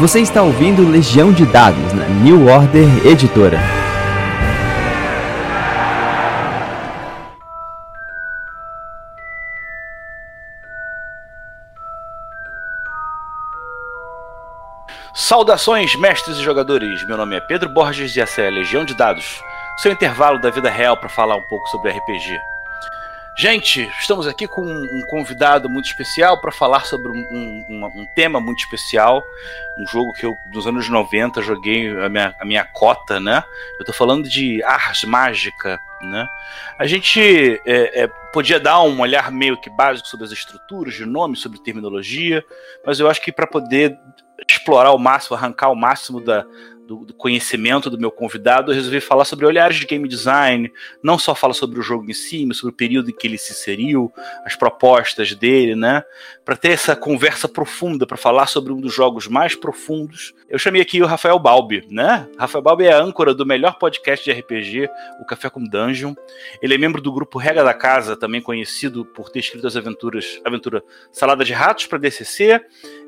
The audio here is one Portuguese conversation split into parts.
Você está ouvindo Legião de Dados na New Order Editora. Saudações, mestres e jogadores! Meu nome é Pedro Borges e essa é a Legião de Dados, seu intervalo da vida real para falar um pouco sobre RPG. Gente, estamos aqui com um convidado muito especial para falar sobre um, um, um, tema muito especial. Um jogo que eu, nos anos 90, joguei a minha, a minha cota, né? Eu estou falando de Ars Mágica, né? A gente é, é, podia dar um olhar meio que básico sobre as estruturas de nome, sobre terminologia, mas eu acho que para poder explorar o máximo, arrancar o máximo da, do, do, conhecimento do meu convidado, eu resolvi falar sobre olhares de game design, não só falar sobre o jogo em si, mas sobre o período em que ele se inseriu, as propostas dele, né? Para ter essa conversa profunda, para falar sobre um dos jogos mais profundos. Eu chamei aqui o Rafael Balbi, né? Rafael Balbi é a âncora do melhor podcast de RPG, o Café com Dungeon. Ele é membro do grupo Regra da Casa, também conhecido por ter escrito as aventuras, aventura Salada de Ratos para DCC.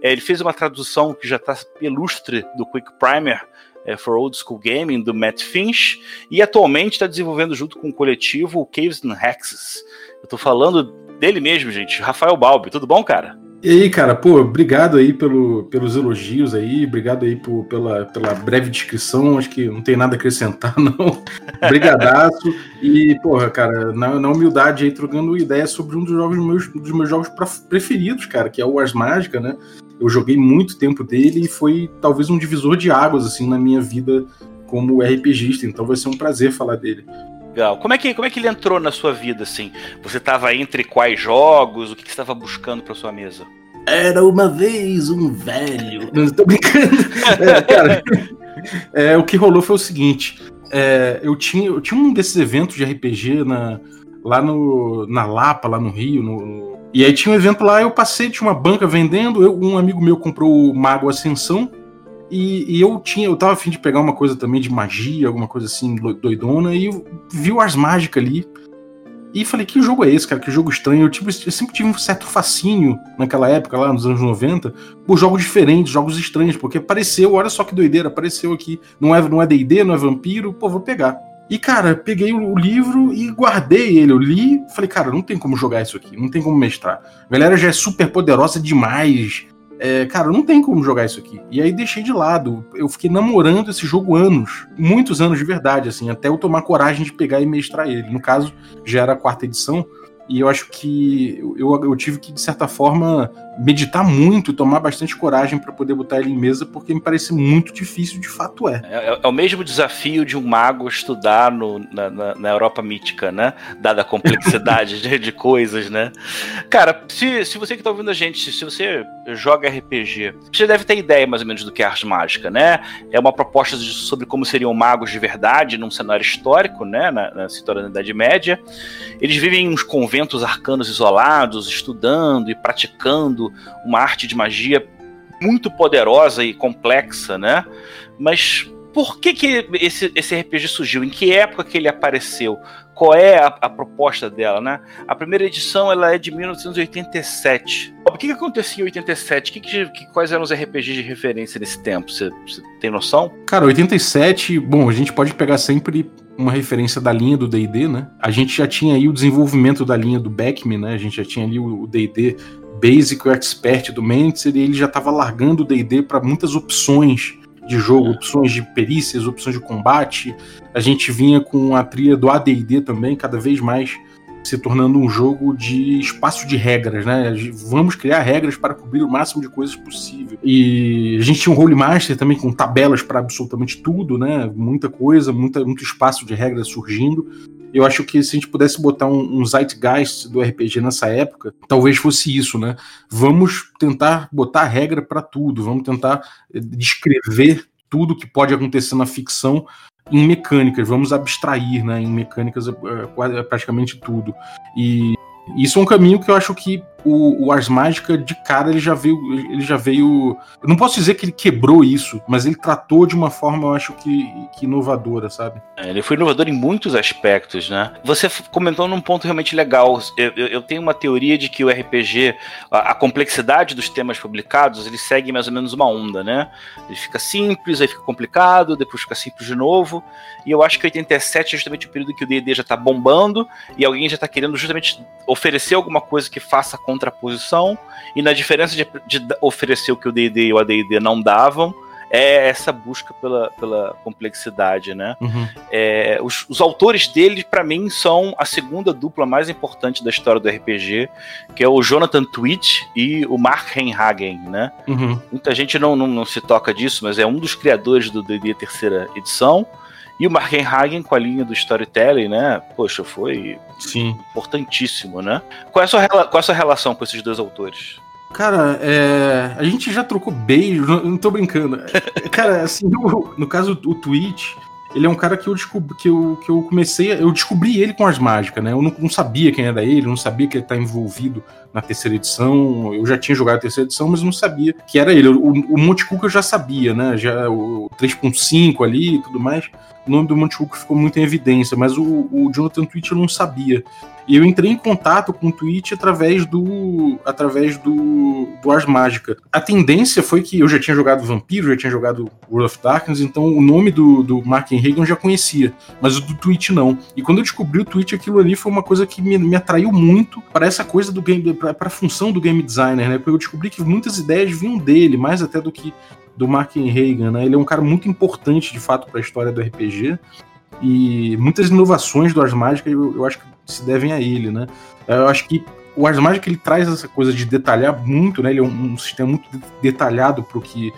É, ele fez uma tradução que já está ilustre do Quick Primer é, for Old School Gaming, do Matt Finch, e atualmente está desenvolvendo junto com o coletivo o Caves and Hexes. Eu estou falando dele mesmo, gente, Rafael Balbi. Tudo bom, cara? E aí, cara, pô, obrigado aí pelo, pelos elogios aí, obrigado aí por, pela, pela breve descrição, acho que não tem nada a acrescentar, não. Brigadaço. e, porra, cara, na, na, humildade aí, trocando ideia sobre um dos jogos meus, dos meus jogos preferidos, cara, que é o Ars Mágica, né? Eu joguei muito tempo dele e foi talvez um divisor de águas, assim, na minha vida como RPGista, então vai ser um prazer falar dele. Legal. Como é que, como é que ele entrou na sua vida, assim? Você estava entre quais jogos? O que, que você estava buscando para sua mesa? Era uma vez um velho. Não, tô brincando. É, cara, é, o que rolou foi o seguinte: é, eu, tinha, eu tinha um desses eventos de RPG na, lá no, na Lapa, lá no Rio, no, e aí tinha um evento lá, eu passei, tinha uma banca vendendo, eu, um amigo meu comprou o Mago Ascensão, e, e, eu tinha, eu tava afim de pegar uma coisa também de magia, alguma coisa assim, doidona, e vi o Ars Mágica ali. E falei, que jogo é esse, cara? Que jogo estranho. Eu, tipo, eu sempre tive um certo fascínio naquela época, lá nos anos 90, por jogos diferentes, jogos estranhos, porque apareceu, olha só que doideira, apareceu aqui. Não é não é D&D, não é vampiro, pô, vou pegar. E, cara, peguei o livro e guardei ele. Eu li, falei, cara, não tem como jogar isso aqui, não tem como mestrar. A galera já é super poderosa demais. É, cara, não tem como jogar isso aqui. E aí deixei de lado. Eu fiquei namorando esse jogo anos, muitos anos de verdade, assim, até eu tomar coragem de pegar e mestrar ele. No caso, já era a quarta edição. E eu acho que eu, eu tive que, de certa forma, meditar muito, tomar bastante coragem para poder botar ele em mesa, porque me parece muito difícil, de fato é. É, é o mesmo desafio de um mago estudar no, na, na, na Europa mítica, né? Dada a complexidade de, de, coisas, né? Cara, se, se você que está ouvindo a gente, se você joga RPG, você deve ter ideia mais ou menos do que é arte mágica, né? É uma proposta de, sobre como seriam magos de verdade num cenário histórico, né? Na, na história da Idade Média. Eles vivem em uns conventos arcanos isolados, estudando e praticando uma arte de magia muito poderosa e complexa, né? Mas por que, que esse, esse RPG surgiu? Em que época que ele apareceu? Qual é a, a proposta dela, né? A primeira edição ela é de 1987. O que, que acontecia em 87? Que, que, quais eram os RPGs de referência nesse tempo? Você tem noção? Cara, 87, bom, a gente pode pegar sempre uma referência da linha do D&D, né? A gente já tinha aí o desenvolvimento da linha do Beckman, né? A gente já tinha ali o D&D Basic, Expert do Mentzer, e ele já estava largando o D&D para muitas opções de jogo, opções de perícias, opções de combate. A gente vinha com a trilha do AD&D também, cada vez mais se tornando um jogo de espaço de regras, né? Vamos criar regras para cobrir o máximo de coisas possível. E a gente tinha um Role Master também com tabelas para absolutamente tudo, né? Muita coisa, muita, muito espaço de regras surgindo. Eu acho que se a gente pudesse botar um, um zeitgeist do RPG nessa época, talvez fosse isso, né? Vamos tentar botar regra para tudo, vamos tentar eh, descrever tudo que pode acontecer na ficção em mecânicas, vamos abstrair, né? Em mecânicas é, praticamente tudo. E isso é um caminho que eu acho que o, o Ars Mágica de cara ele já veio, ele já veio. Eu não posso dizer que ele quebrou isso, mas ele tratou de uma forma, eu acho que, que inovadora, sabe? É, ele foi inovador em muitos aspectos, né? Você comentou num ponto realmente legal. Eu, eu, eu tenho uma teoria de que o RPG, a, a, complexidade dos temas publicados, ele segue mais ou menos uma onda, né? Ele fica simples, aí fica complicado, depois fica simples de novo. E eu acho que 87 é justamente o período que o D&D já tá bombando e alguém já tá querendo justamente oferecer alguma coisa que faça contraposição. E na diferença de, de oferecer o que o D&D e o AD&D não davam, é essa busca pela, pela complexidade, né? Uhum. É, os, os, autores dele, para mim, são a segunda dupla mais importante da história do RPG, que é o Jonathan Twitch e o Mark Henhagen, né? Uhum. Muita gente não, não, não, se toca disso, mas é um dos criadores do D&D terceira edição. E o Mark Hagen com a linha do storytelling, né? Poxa, foi Sim. importantíssimo, né? Qual é, a sua, qual é a sua relação com esses dois autores? Cara, é, a gente já trocou beijo, não, não tô brincando. Cara, assim, no, no caso o Twitch, ele é um cara que eu descobri, que eu, que eu comecei, eu descobri ele com as mágicas, né? Eu não, não sabia quem era ele, não sabia que ele tá envolvido na terceira edição. Eu já tinha jogado a terceira edição, mas não sabia que era ele. O, o Monte eu já sabia, né? Já o 3.5 ali e tudo mais. O nome do Monte Cook ficou muito em evidência, mas o, o Jonathan Twitch eu não sabia. E eu entrei em contato com o Twitch através do através do, do Ars Mágica. A tendência foi que eu já tinha jogado Vampiro, já tinha jogado World of Darkness, então o nome do, do Mark Reagan eu já conhecia, mas o do Twitch não. E quando eu descobri o Twitch, aquilo ali foi uma coisa que me, me atraiu muito para essa coisa do game, para a função do game designer, né? Porque eu descobri que muitas ideias vinham dele, mais até do que do Mark Reagan, né? Ele é um cara muito importante, de fato, para a história do RPG. E muitas inovações do Ars Mágica eu, eu acho que se devem a ele, né? Eu acho que o Ars Magic ele traz essa coisa de detalhar muito, né? Ele é um, um sistema muito detalhado para que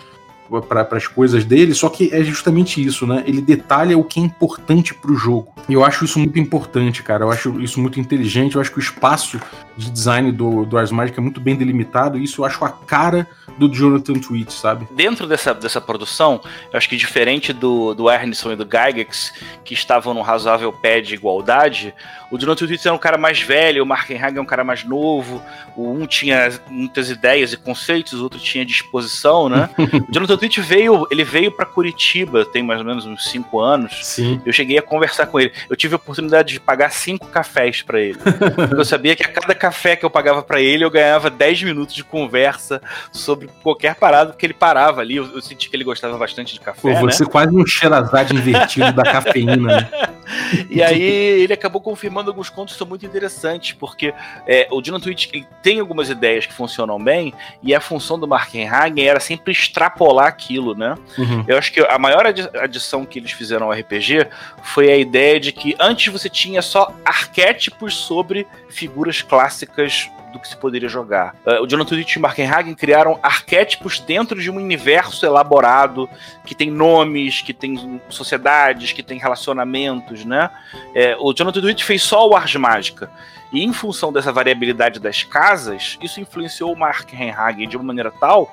para as coisas dele, só que é justamente isso, né? Ele detalha o que é importante para o jogo. E eu acho isso muito importante, cara. Eu acho isso muito inteligente. Eu acho que o espaço de design do, do Ars Magic é muito bem delimitado. E isso eu acho a cara do Jonathan Tweet, sabe? Dentro dessa, dessa produção, eu acho que diferente do, do Ernison e do Gygax, que estavam num razoável pé de igualdade, o Jonathan Tweet era um cara mais velho, o Markenhagen é um cara mais novo, o um tinha muitas ideias e conceitos, o outro tinha disposição, né? o Jonathan Tweet veio, ele veio para Curitiba, tem mais ou menos uns cinco anos. Sim. Eu cheguei a conversar com ele. Eu tive a oportunidade de pagar cinco cafés para ele. eu sabia que a cada café que eu pagava para ele, eu ganhava 10 minutos de conversa sobre qualquer parada, porque ele parava ali. Eu, eu senti que ele gostava bastante de café. Pô, você né? quase um Xerazade invertido da cafeína, né? E aí ele acabou confirmando alguns contos que são muito interessantes, porque é, o Dino Twitch tem algumas ideias que funcionam bem, e a função do Markenhagen era sempre extrapolar aquilo, né? Uhum. Eu acho que a maior adição que eles fizeram ao RPG foi a ideia de que antes você tinha só arquétipos sobre figuras clássicas do que se poderia jogar. Uh, o Jonathan Twitch e Markenhagen criaram arquétipos dentro de um universo elaborado que tem nomes, que tem sociedades, que tem relacionamentos, né? É, o Jonathan Twitch fez só o Ars Mágica. E em função dessa variabilidade das casas, isso influenciou o Mark Henhagen de uma maneira tal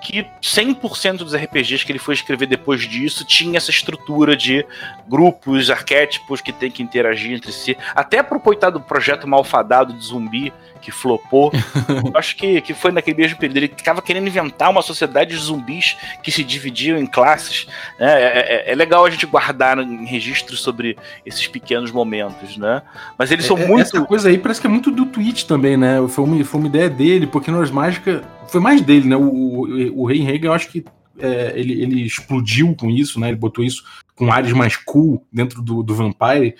que 100% dos RPGs que ele foi escrever depois disso tinha essa estrutura de grupos, arquétipos que tem que interagir entre si. Até pro coitado projeto malfadado de zumbi que flopou. acho que, que foi naquele mesmo período. Ele ficava querendo inventar uma sociedade de zumbis que se dividiam em classes. Né? É, é, é legal a gente guardar em registros sobre esses pequenos momentos, né? Mas eles são é, muito. Essa coisa aí parece que é muito do Twitch também, né? Foi uma, foi uma ideia dele, porque Nós Mágica foi mais dele, né? O, o, o Rei Reagan, eu acho que é, ele, ele explodiu com isso, né? Ele botou isso com áreas mais cool dentro do, do Vampire.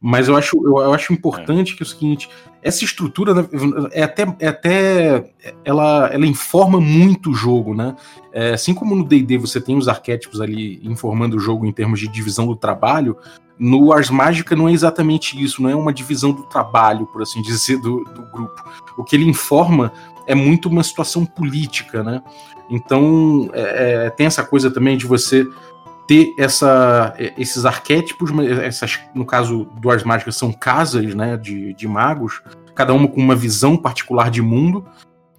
Mas eu acho, eu, acho importante é. que é o seguinte, essa estrutura né, é até, é até ela, ela informa muito o jogo, né? É, assim como no D&D você tem os arquétipos ali informando o jogo em termos de divisão do trabalho, no Ars Mágica não é exatamente isso, não é uma divisão do trabalho, por assim dizer, do, do grupo. O que ele informa é muito uma situação política, né? Então é, é tem essa coisa também de você ter essa, esses arquétipos, essas, no caso do Ars Mágicas são casas né, de, de magos, cada uma com uma visão particular de mundo,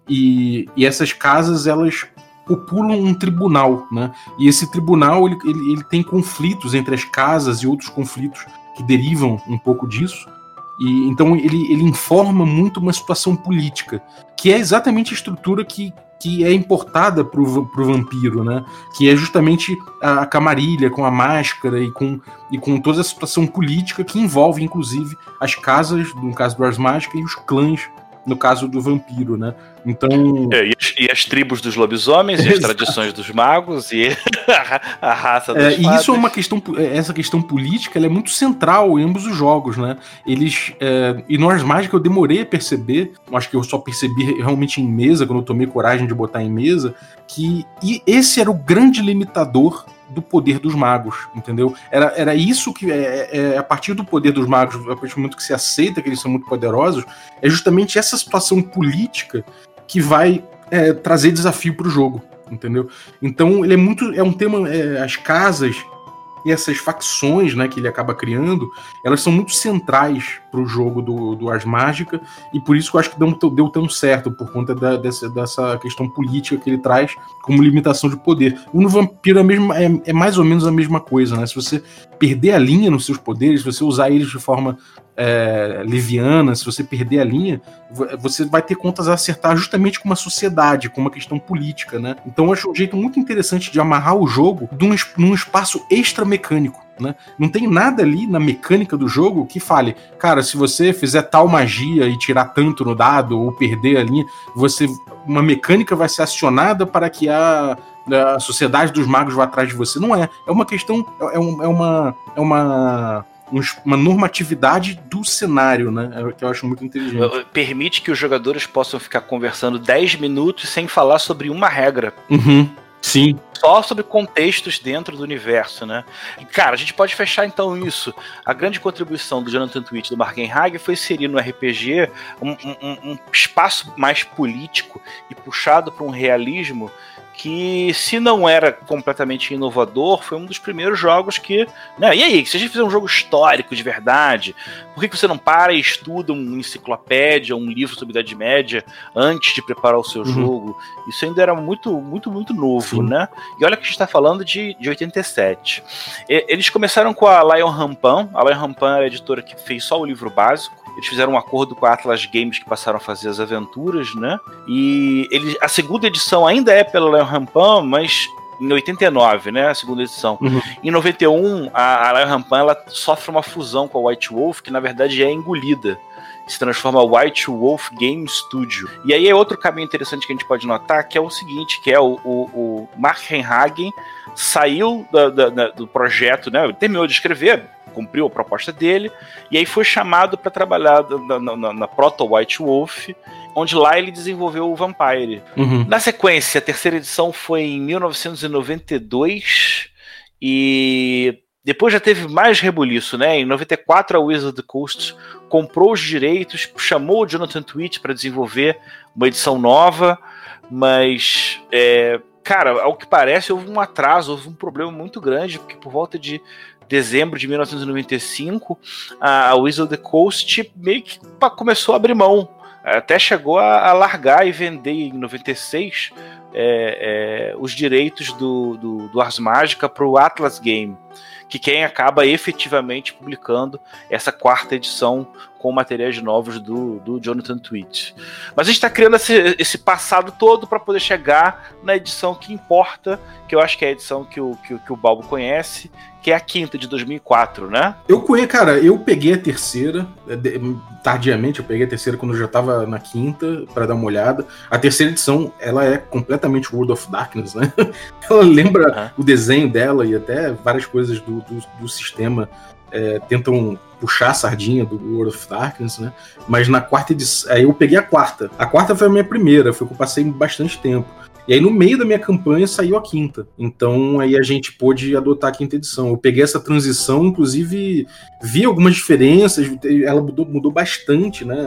e, e essas casas elas populam um tribunal, né? E esse tribunal ele, ele, ele tem conflitos entre as casas e outros conflitos que derivam um pouco disso. E então ele, ele informa muito uma situação política, que é exatamente a estrutura que, que é importada pro, pro vampiro, né? Que é justamente a, a camarilha com a máscara e com, e com toda a situação política que envolve, inclusive, as casas, no caso do Ars Mágica, e os clãs no caso do vampiro, né? Então. É, e, as, e, as, tribos dos lobisomens, e as tradições dos magos, e a, raça dos é, E isso é uma questão. É, essa questão política é muito central em ambos os jogos, né? Eles. É, e no Ars Mágica eu demorei a perceber, acho que eu só percebi realmente em mesa, quando eu tomei coragem de botar em mesa, que e esse era o grande limitador do poder dos magos, entendeu? Era, era isso que é, é, é, a partir do poder dos magos, a partir do momento que se aceita que eles são muito poderosos, é justamente essa situação política que vai é, trazer desafio para o jogo, entendeu? Então ele é muito, é um tema, é, as casas e essas facções né, que ele acaba criando, elas são muito centrais para o jogo do, do Mágica, e por isso que eu acho que deu, deu tão certo, por conta da, dessa, dessa questão política que ele traz como limitação de poder. O no Vampiro é, mesmo, é, é, mais ou menos a mesma coisa, né? Se você perder a linha nos seus poderes, se você usar eles de forma é, leviana, se você perder a linha, você vai ter contas a acertar justamente com uma sociedade, com uma questão política, né? Então eu acho um jeito muito interessante de amarrar o jogo num, num espaço extra mecânico. Né? Não tem nada ali na mecânica do jogo que fale, cara, se você fizer tal magia e tirar tanto no dado ou perder a linha, você uma mecânica vai ser acionada para que a, a sociedade dos magos vá atrás de você. Não é. É uma questão, é, é, é uma é uma uma normatividade do cenário, né? É que eu acho muito inteligente. Permite que os jogadores possam ficar conversando 10 minutos sem falar sobre uma regra. Uhum. Sim. Só sobre contextos dentro do universo, né? E, cara, a gente pode fechar então isso. A grande contribuição do Jonathan Twitch e do Markenhag foi inserir no RPG um, um, um espaço mais político e puxado para um realismo que se não era completamente inovador, foi um dos primeiros jogos que. Né, e aí, se a gente fizer um jogo histórico de verdade, por que, que você não para e estuda uma enciclopédia, um livro sobre Idade Média antes de preparar o seu uhum. jogo? Isso ainda era muito, muito, muito novo, Sim. né? E olha que a gente está falando de, de 87. E, eles começaram com a Lion Rampan. A Lion Rampan era a editora que fez só o livro básico. Eles fizeram um acordo com a Atlas Games que passaram a fazer as aventuras, né? E ele, a segunda edição ainda é pela Lion Rampan, mas em 89, né, a segunda edição. Uhum. Em 91, a, a Lion Rampan ela sofre uma fusão com a White Wolf, que na verdade é engolida. Se transforma White Wolf Game Studio. E aí é outro caminho interessante que a gente pode notar, que é o seguinte, que é o, o, o Mark Henhagen saiu da, da, da, do projeto, né, terminou de escrever, cumpriu a proposta dele, e aí foi chamado para trabalhar na, na, na, Proto White Wolf, onde lá ele desenvolveu o Vampire. Uhum. Na sequência, a terceira edição foi em 1992, e depois já teve mais rebuliço, né? Em 94, a Wizard Coast comprou os direitos, chamou o Jonathan Twitch para desenvolver uma edição nova, mas é, cara, ao que parece, houve um atraso, houve um problema muito grande, porque por volta de dezembro de 1995, a of the Coast meio que começou a abrir mão. Até chegou a, largar e vender em 96 é, é, os direitos do, do, do Ars Mágica para o Atlas Game, que quem acaba efetivamente publicando essa quarta edição com materiais novos do, do Jonathan Tweet. Mas a gente está criando esse, esse, passado todo para poder chegar na edição que importa, que eu acho que é a edição que o, que, que o Balbo conhece, que é a quinta de 2004, né? Eu conheço, cara, eu peguei a terceira, é, tardiamente, eu peguei a terceira quando eu já estava na quinta, para dar uma olhada. A terceira edição, ela é completamente World of Darkness, né? ela lembra uhum. o desenho dela e até várias coisas do, do, do sistema é, tentam puxar a sardinha do World of Darkness, né? Mas na quarta edição. Aí eu peguei a quarta. A quarta foi a minha primeira, foi que eu passei bastante tempo. E aí, no meio da minha campanha, saiu a quinta. Então, aí a gente pôde adotar a quinta edição. Eu peguei essa transição, inclusive, vi algumas diferenças, ela mudou, mudou bastante, né?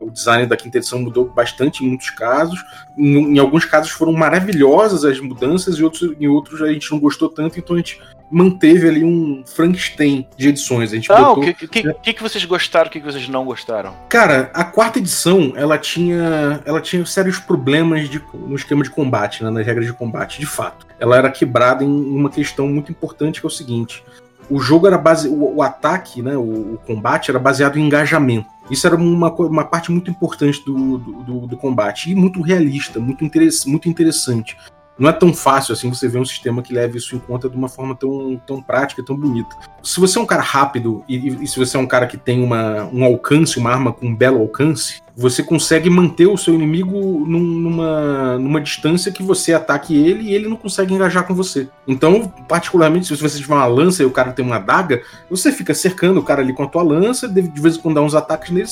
O design da quinta edição mudou bastante em muitos casos. Em, em alguns casos foram maravilhosas as mudanças, e outros, em outros a gente não gostou tanto, então a gente manteve ali um Frankenstein de edições. A gente ah, o que, que, que, que, vocês gostaram, o que, que vocês não gostaram? Cara, a quarta edição, ela tinha, ela tinha sérios problemas de, no esquema de combate, né, nas regras de combate, de fato. Ela era quebrada em uma questão muito importante, que é o seguinte. o jogo era base, o, o ataque, né, o, o, combate era baseado em engajamento. Isso era uma, uma parte muito importante do, do, do combate e muito realista, muito, interess, muito interessante não é tão fácil assim você ver um sistema que leve isso em conta de uma forma tão, tão prática, tão bonita. Se você é um cara rápido e, e, se você é um cara que tem uma, um alcance, uma arma com um belo alcance, você consegue manter o seu inimigo num, numa, numa distância que você ataque ele e ele não consegue engajar com você. Então, particularmente, se você tiver uma lança e o cara tem uma adaga, você fica cercando o cara ali com a tua lança, de, vez em quando dá uns ataques nele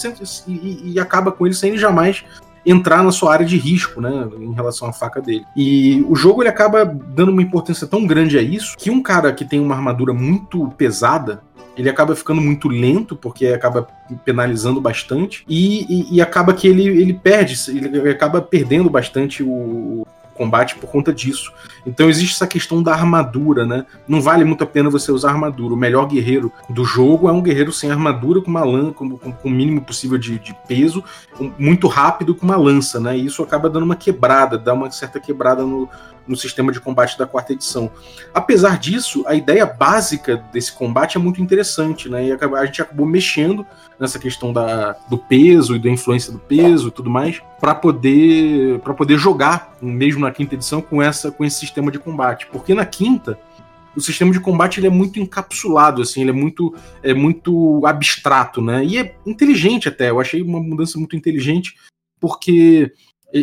e, e, e acaba com ele sem ele jamais entrar na sua área de risco, né, em relação à faca dele. E o jogo ele acaba dando uma importância tão grande a isso que um cara que tem uma armadura muito pesada, ele acaba ficando muito lento, porque acaba penalizando bastante, e, e, e acaba que ele, ele perde, ele acaba perdendo bastante o, combate por conta disso. Então existe essa questão da armadura, né? Não vale muito a pena você usar armadura. O melhor guerreiro do jogo é um guerreiro sem armadura, com uma lança, com, com, com, o mínimo possível de, de peso, muito rápido com uma lança, né? E isso acaba dando uma quebrada, dá uma certa quebrada no, no sistema de combate da quarta edição. Apesar disso, a ideia básica desse combate é muito interessante, né? E a gente acabou mexendo nessa questão da, do peso e da influência do peso e tudo mais, para poder para poder jogar mesmo na quinta edição com essa com esse sistema de combate, porque na quinta o sistema de combate ele é muito encapsulado, assim, ele é muito, é muito abstrato, né? E é inteligente até. Eu achei uma mudança muito inteligente, porque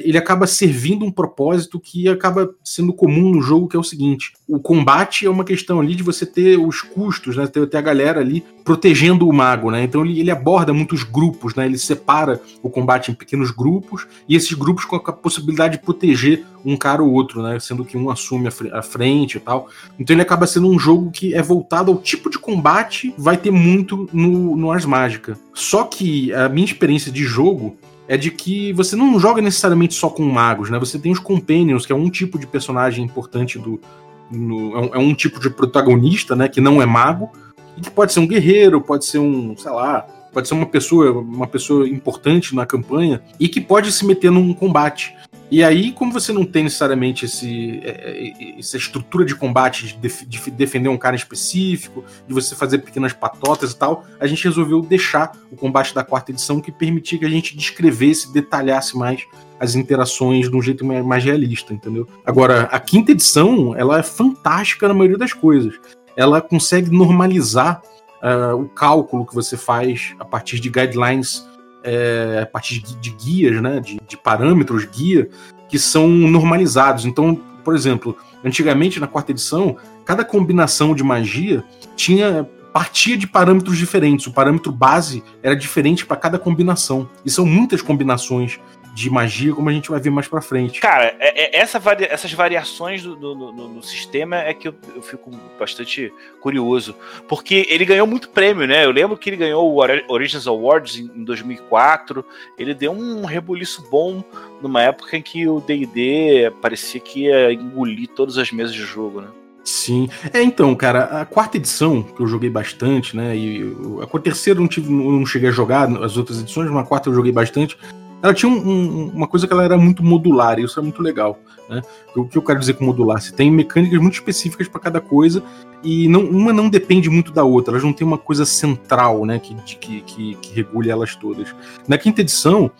ele acaba servindo um propósito que acaba sendo comum no jogo, que é o seguinte: o combate é uma questão ali de você ter os custos, né? Ter, ter a galera ali protegendo o mago, né? Então ele, ele, aborda muitos grupos, né? Ele separa o combate em pequenos grupos e esses grupos com a possibilidade de proteger um cara ou outro, né? Sendo que um assume a, frente e tal. Então ele acaba sendo um jogo que é voltado ao tipo de combate, vai ter muito no, no Ars Mágica. Só que a minha experiência de jogo é de que você não joga necessariamente só com magos, né? Você tem os companions, que é um tipo de personagem importante do. No, é, um, é, um, tipo de protagonista, né? Que não é mago. E que pode ser um guerreiro, pode ser um, sei lá, pode ser uma pessoa, uma pessoa importante na campanha e que pode se meter num combate. E aí, como você não tem necessariamente esse, é, é, essa estrutura de combate, de, de, defender um cara específico, de você fazer pequenas patotas e tal, a gente resolveu deixar o combate da quarta edição que permitia que a gente descrevesse, detalhasse mais as interações de um jeito mais realista, entendeu? Agora, a quinta edição, ela é fantástica na maioria das coisas. Ela consegue normalizar uh, o cálculo que você faz a partir de guidelines é, a partir de, guias, né, de, de, parâmetros guia, que são normalizados. Então, por exemplo, antigamente na quarta edição, cada combinação de magia tinha partia de parâmetros diferentes. O parâmetro base era diferente para cada combinação. E são muitas combinações de magia, como a gente vai ver mais pra frente. Cara, é, é, essa varia essas variações do, do, no, no, sistema é que eu, eu, fico bastante curioso. Porque ele ganhou muito prêmio, né? Eu lembro que ele ganhou o Origins Awards em, em 2004. Ele deu um rebuliço bom numa época em que o DD parecia que ia engolir todas as mesas de jogo, né? Sim. É, então, cara, a quarta edição, que eu joguei bastante, né? E a terceira eu não, tive, não cheguei a jogar as outras edições, mas a quarta eu joguei bastante ela tinha um, um, uma coisa que ela era muito modular, e isso é muito legal. Né? O que eu quero dizer com modular? Você tem mecânicas muito específicas para cada coisa, e não, uma não depende muito da outra, elas não têm uma coisa central né, que, que, que, que regule elas todas. Na quinta edição,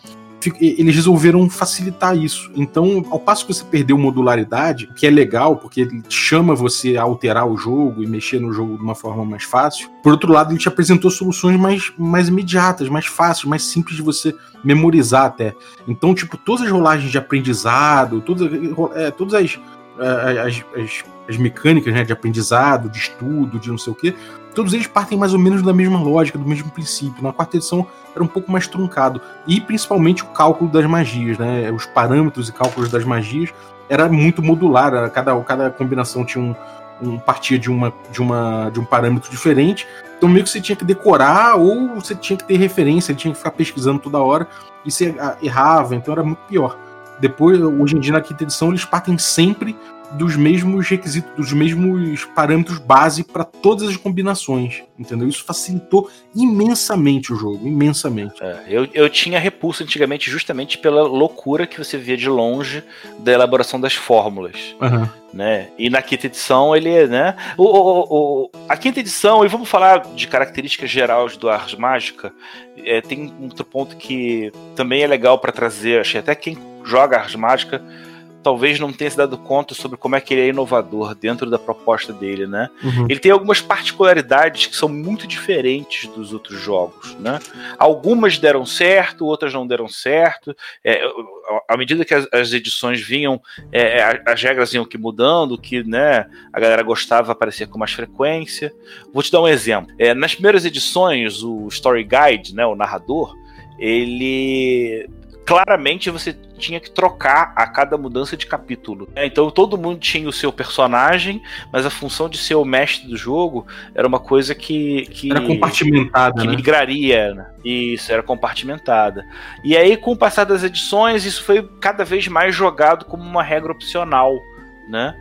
eles resolveram facilitar isso. Então, ao passo que você perdeu modularidade, que é legal, porque ele chama você a alterar o jogo e mexer no jogo de uma forma mais fácil, por outro lado, ele te apresentou soluções mais, mais imediatas, mais fáceis, mais simples de você memorizar até. Então, tipo, todas as rolagens de aprendizado, todas, é, todas as, é, as, as, as mecânicas né, de aprendizado, de estudo, de não sei o quê, todos eles partem mais ou menos da mesma lógica, do mesmo princípio. Na quarta edição era um pouco mais truncado. E principalmente o cálculo das magias, né? Os parâmetros e cálculos das magias era muito modular. Cada, cada combinação tinha um, um partia de, uma, de, uma, de um parâmetro diferente. Então meio que você tinha que decorar ou você tinha que ter referência, tinha que ficar pesquisando toda hora e você ah, errava, então era muito pior. Depois, hoje em dia na quinta edição, eles partem sempre dos mesmos requisitos, dos mesmos parâmetros base para todas as combinações, entendeu? Isso facilitou imensamente o jogo, imensamente. É, eu, eu tinha repulso antigamente justamente pela loucura que você via de longe da elaboração das fórmulas. Uhum. Né? E na quinta edição ele, né? O, o, o, a quinta edição, e vamos falar de características gerais do Ars Mágica, é, tem um outro ponto que também é legal para trazer, achei até quem joga Ars Mágica talvez não tenha se dado conta sobre como é que ele é inovador dentro da proposta dele, né? Uhum. Ele tem algumas particularidades que são muito diferentes dos outros jogos, né? Algumas deram certo, outras não deram certo. É, à medida que as, as edições vinham, é, é as regras iam que mudando, que né, a galera gostava aparecer com mais frequência. Vou te dar um exemplo. É, nas primeiras edições, o Story Guide, né, o narrador, ele claramente você tinha que trocar a cada mudança de capítulo. Né? Então todo mundo tinha o seu personagem, mas a função de ser o mestre do jogo era uma coisa que. que era compartimentada. Que né? migraria. Né? Isso, era compartimentada. E aí, com o passar das edições, isso foi cada vez mais jogado como uma regra opcional. Né?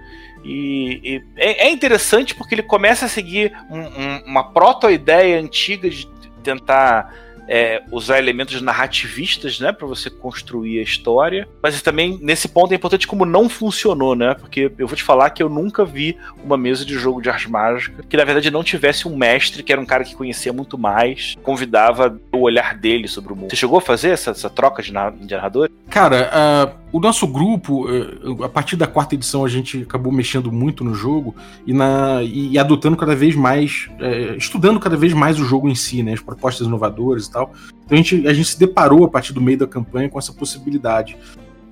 E, e é, é, interessante porque ele começa a seguir um, um, uma proto-ideia antiga de tentar é, usar elementos narrativistas, né, para você construir a história. Mas também nesse ponto é importante como não funcionou, né? Porque eu vou te falar que eu nunca vi uma mesa de jogo de arte mágica que na verdade não tivesse um mestre que era um cara que conhecia muito mais, convidava o olhar dele sobre o mundo. Você chegou a fazer essa, essa troca de, narrador? Cara, uh, o nosso grupo, uh, a partir da quarta edição, a gente acabou mexendo muito no jogo e, na, e, e adotando cada vez mais, uh, estudando cada vez mais o jogo em si, né? As propostas inovadoras tal. Então a gente, a gente se deparou a partir do meio da campanha com essa possibilidade.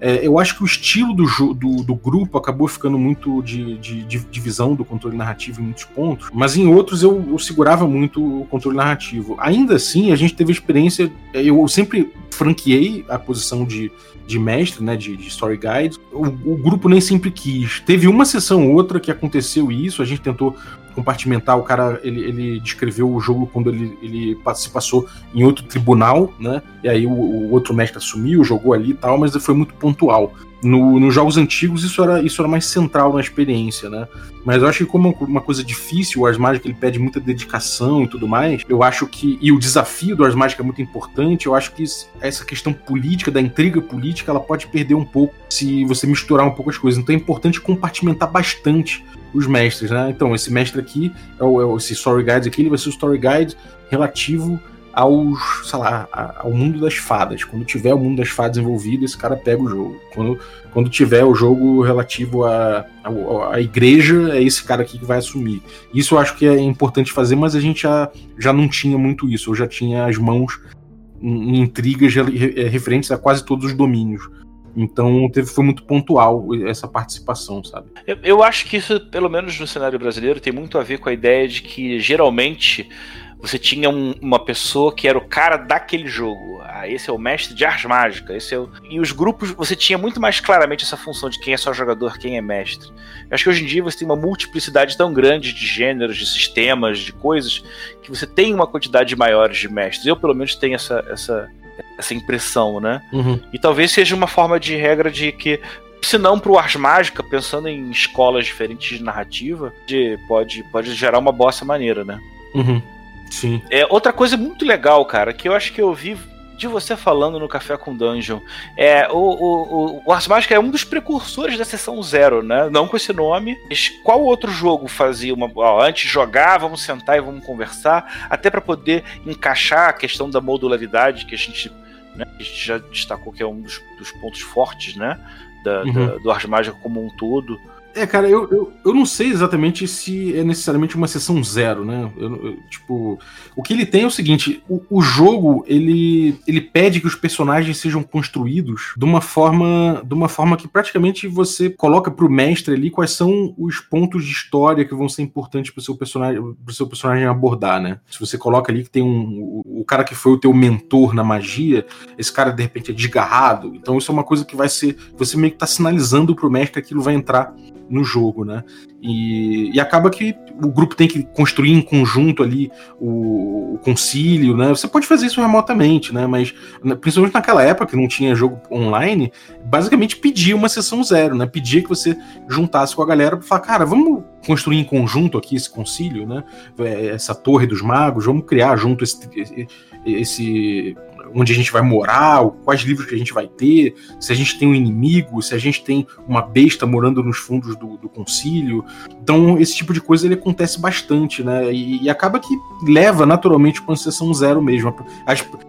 É, eu acho que o estilo do, do, do grupo acabou ficando muito de, de, de, divisão do controle narrativo em muitos pontos, mas em outros eu, eu, segurava muito o controle narrativo. Ainda assim, a gente teve a experiência. Eu sempre franqueei a posição de, de mestre, né, de, de story guide. O, o, grupo nem sempre quis. Teve uma sessão ou outra que aconteceu isso, a gente tentou compartimentar, o cara ele, ele descreveu o jogo quando ele, ele se passou em outro tribunal, né? E aí o, o outro mestre assumiu, jogou ali e tal, mas foi muito pontual. No, nos jogos antigos isso era, isso era mais central na experiência, né? Mas eu acho que como uma coisa difícil, o Ars Magic ele pede muita dedicação e tudo mais, eu acho que e o desafio do Ars Magic é muito importante, eu acho que essa questão política, da intriga política, ela pode perder um pouco se você misturar um pouco as coisas. Então é importante compartimentar bastante os mestres, né? Então, esse mestre aqui, é é o, esse Story Guide aqui, ele vai ser o Story Guide relativo aos, sei lá, ao mundo das fadas. Quando tiver o mundo das fadas envolvido, esse cara pega o jogo. Quando, quando tiver o jogo relativo à, à, à igreja, é esse cara aqui que vai assumir. Isso eu acho que é importante fazer, mas a gente já, já não tinha muito isso. Eu já tinha as mãos em, em intrigas referentes a quase todos os domínios. Então teve, foi muito pontual essa participação, sabe? Eu, eu, acho que isso, pelo menos no cenário brasileiro, tem muito a ver com a ideia de que geralmente você tinha um, uma pessoa que era o cara daquele jogo. Ah, esse é o mestre de arte mágica. Esse é o... E os grupos, você tinha muito mais claramente essa função de quem é só jogador, quem é mestre. Eu acho que hoje em dia você tem uma multiplicidade tão grande de gêneros, de sistemas, de coisas, que você tem uma quantidade maior de mestres. Eu, pelo menos, tenho essa, essa, essa impressão, né? Uhum. E talvez seja uma forma de regra de que se não para o Ars Mágica, pensando em escolas diferentes de narrativa, de, pode, pode gerar uma bossa maneira, né? Uhum. Sim. É, outra coisa muito legal, cara, que eu acho que eu vi de você falando no Café com Dungeon. É, o, o, o Ars Magica é um dos precursores da sessão zero, né? Não com esse nome. Mas qual outro jogo fazia uma. Ó, antes jogar, vamos sentar e vamos conversar, até para poder encaixar a questão da modularidade que a gente, né, a gente já destacou que é um dos, dos pontos fortes, né? Da, uhum. da, do Ars Magica como um todo. É, cara, eu, eu, eu não sei exatamente se é necessariamente uma sessão zero, né? Eu, eu, tipo, o que ele tem é o seguinte: o, o, jogo ele, ele pede que os personagens sejam construídos de uma forma de uma forma que praticamente você coloca pro mestre ali quais são os pontos de história que vão ser importantes pro seu personagem, pro seu personagem abordar, né? Se você coloca ali que tem um o, o cara que foi o teu mentor na magia, esse cara de repente é desgarrado, então isso é uma coisa que vai ser você meio que tá sinalizando pro mestre que aquilo vai entrar no jogo, né? E, e, acaba que o grupo tem que construir em conjunto ali o, o, concílio, né? Você pode fazer isso remotamente, né? Mas né, principalmente naquela época que não tinha jogo online, basicamente pedia uma sessão zero, né? Pedia que você juntasse com a galera para falar, cara, vamos construir em conjunto aqui esse concílio, né? É, essa torre dos magos, vamos criar junto esse, esse onde a gente vai morar, quais livros que a gente vai ter, se a gente tem um inimigo, se a gente tem uma besta morando nos fundos do, do concílio. Então, esse tipo de coisa ele acontece bastante, né? E, e acaba que leva naturalmente para uma sessão zero mesmo.